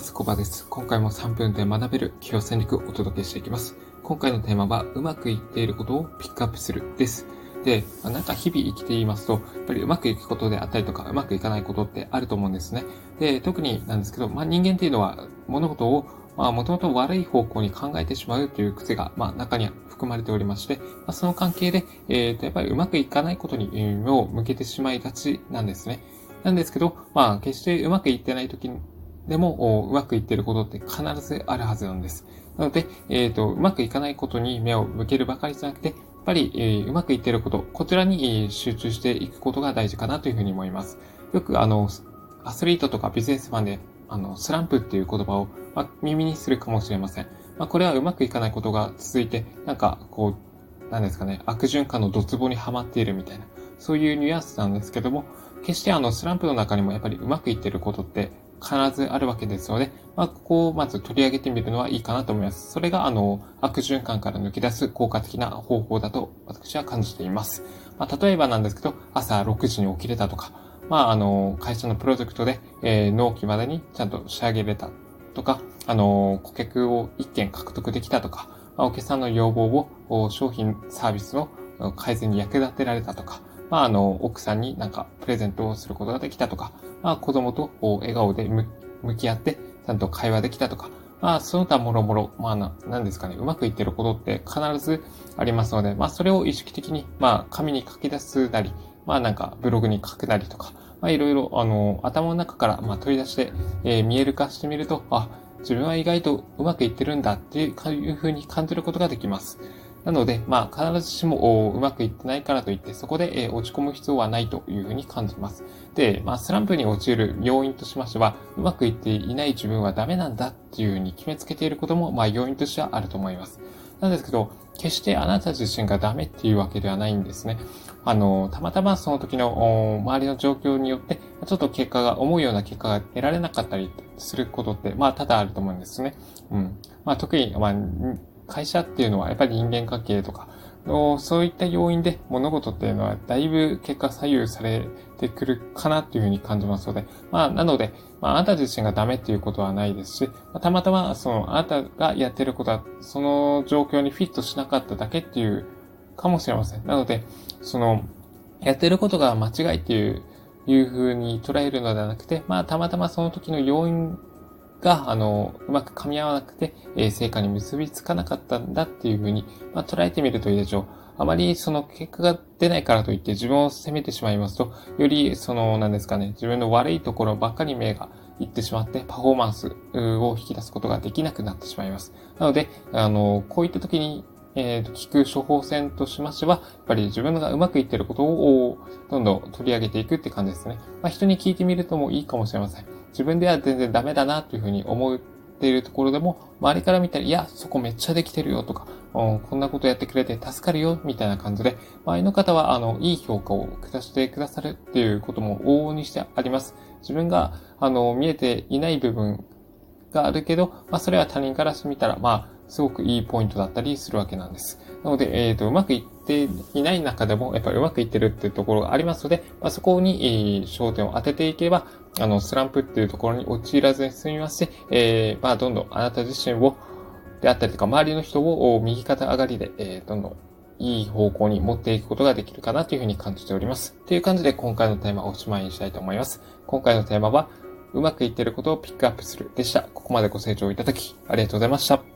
ます。コバです。今回も3分で学べる企業戦略をお届けしていきます。今回のテーマは、うまくいっていることをピックアップするです。で、なんか日々生きていますと、やっぱりうまくいくことであったりとか、うまくいかないことってあると思うんですね。で、特になんですけど、まあ人間っていうのは物事をまあ、もともと悪い方向に考えてしまうという癖が、まあ、中には含まれておりまして、まあ、その関係で、えっ、ー、と、やっぱりうまくいかないことに目を向けてしまいがちなんですね。なんですけど、まあ、決してうまくいってない時でも、うまくいってることって必ずあるはずなんです。なので、えっ、ー、と、うまくいかないことに目を向けるばかりじゃなくて、やっぱり、えー、うまくいってること、こちらに集中していくことが大事かなというふうに思います。よく、あの、アスリートとかビジネスマンで、あの、スランプっていう言葉を、ま、耳にするかもしれません。まあ、これはうまくいかないことが続いて、なんか、こう、なんですかね、悪循環のドツボにはまっているみたいな、そういうニュアンスなんですけども、決してあの、スランプの中にもやっぱりうまくいってることって必ずあるわけですので、まあ、ここをまず取り上げてみるのはいいかなと思います。それが、あの、悪循環から抜け出す効果的な方法だと私は感じています。まあ、例えばなんですけど、朝6時に起きれたとか、まあ、あの、会社のプロジェクトで、えー、納期までにちゃんと仕上げれたとか、あの、顧客を一件獲得できたとか、まあ、お客さんの要望を商品、サービスの改善に役立てられたとか、まあ、あの、奥さんになんかプレゼントをすることができたとか、まあ、子供と笑顔で向き合って、ちゃんと会話できたとか、まあ、その他もろもろ、まあな、なんですかね、うまくいってることって必ずありますので、まあ、それを意識的に、まあ、紙に書き出すなり、まあ、なんか、ブログに書くなりとか、まあ、いろいろ、あの、頭の中から、まあ、取り出して、えー、見える化してみると、あ、自分は意外とうまくいってるんだっていうふうに感じることができます。なので、まあ、必ずしもうまくいってないからといって、そこで、え落ち込む必要はないというふうに感じます。で、まあ、スランプに陥る要因としましては、うまくいっていない自分はダメなんだっていうふうに決めつけていることも、まあ、要因としてはあると思います。なんですけど、決してあなた自身がダメっていうわけではないんですね。あの、たまたまその時の周りの状況によって、ちょっと結果が、思うような結果が得られなかったりすることって、まあ、多々あると思うんですね。うん。まあ、特に、まあ、会社っていうのはやっぱり人間関係とか、そういった要因で物事っていうのはだいぶ結果左右されてくるかなっていうふうに感じますので、まあ、なので、まあ、あなた自身がダメっていうことはないですし、たまたま、その、あなたがやってることは、その状況にフィットしなかっただけっていうかもしれません。なので、その、やってることが間違いっていう、いう風に捉えるのではなくて、まあ、たまたまその時の要因が、あの、うまく噛み合わなくて、えー、成果に結びつかなかったんだっていうふうに、まあ、捉えてみるといいでしょう。あまりその結果が出ないからといって自分を責めてしまいますと、よりその、なんですかね、自分の悪いところばっかり目がいってしまって、パフォーマンスを引き出すことができなくなってしまいます。なので、あの、こういった時にえー、と、聞く処方箋としましては、やっぱり自分がうまくいってることをどんどん取り上げていくって感じですね。まあ、人に聞いてみるともいいかもしれません。自分では全然ダメだなというふうに思っているところでも、周りから見たら、いや、そこめっちゃできてるよとか、うんこんなことやってくれて助かるよ、みたいな感じで、周りの方は、あの、いい評価を下してくださるっていうことも往々にしてあります。自分が、あの、見えていない部分があるけど、まあ、それは他人からしてみたら、まあ、すごくいいポイントだったりするわけなんです。なので、えっ、ー、と、うまくいっていない中でも、やっぱりうまくいってるっていうところがありますので、まあ、そこに、えー、焦点を当てていけば、あの、スランプっていうところに陥らずに済みますし、えー、まあ、どんどんあなた自身を、であったりとか、周りの人を右肩上がりで、えー、どんどんいい方向に持っていくことができるかなというふうに感じております。という感じで今回のテーマをおしまいにしたいと思います。今回のテーマは、うまくいってることをピックアップするでした。ここまでご清聴いただき、ありがとうございました。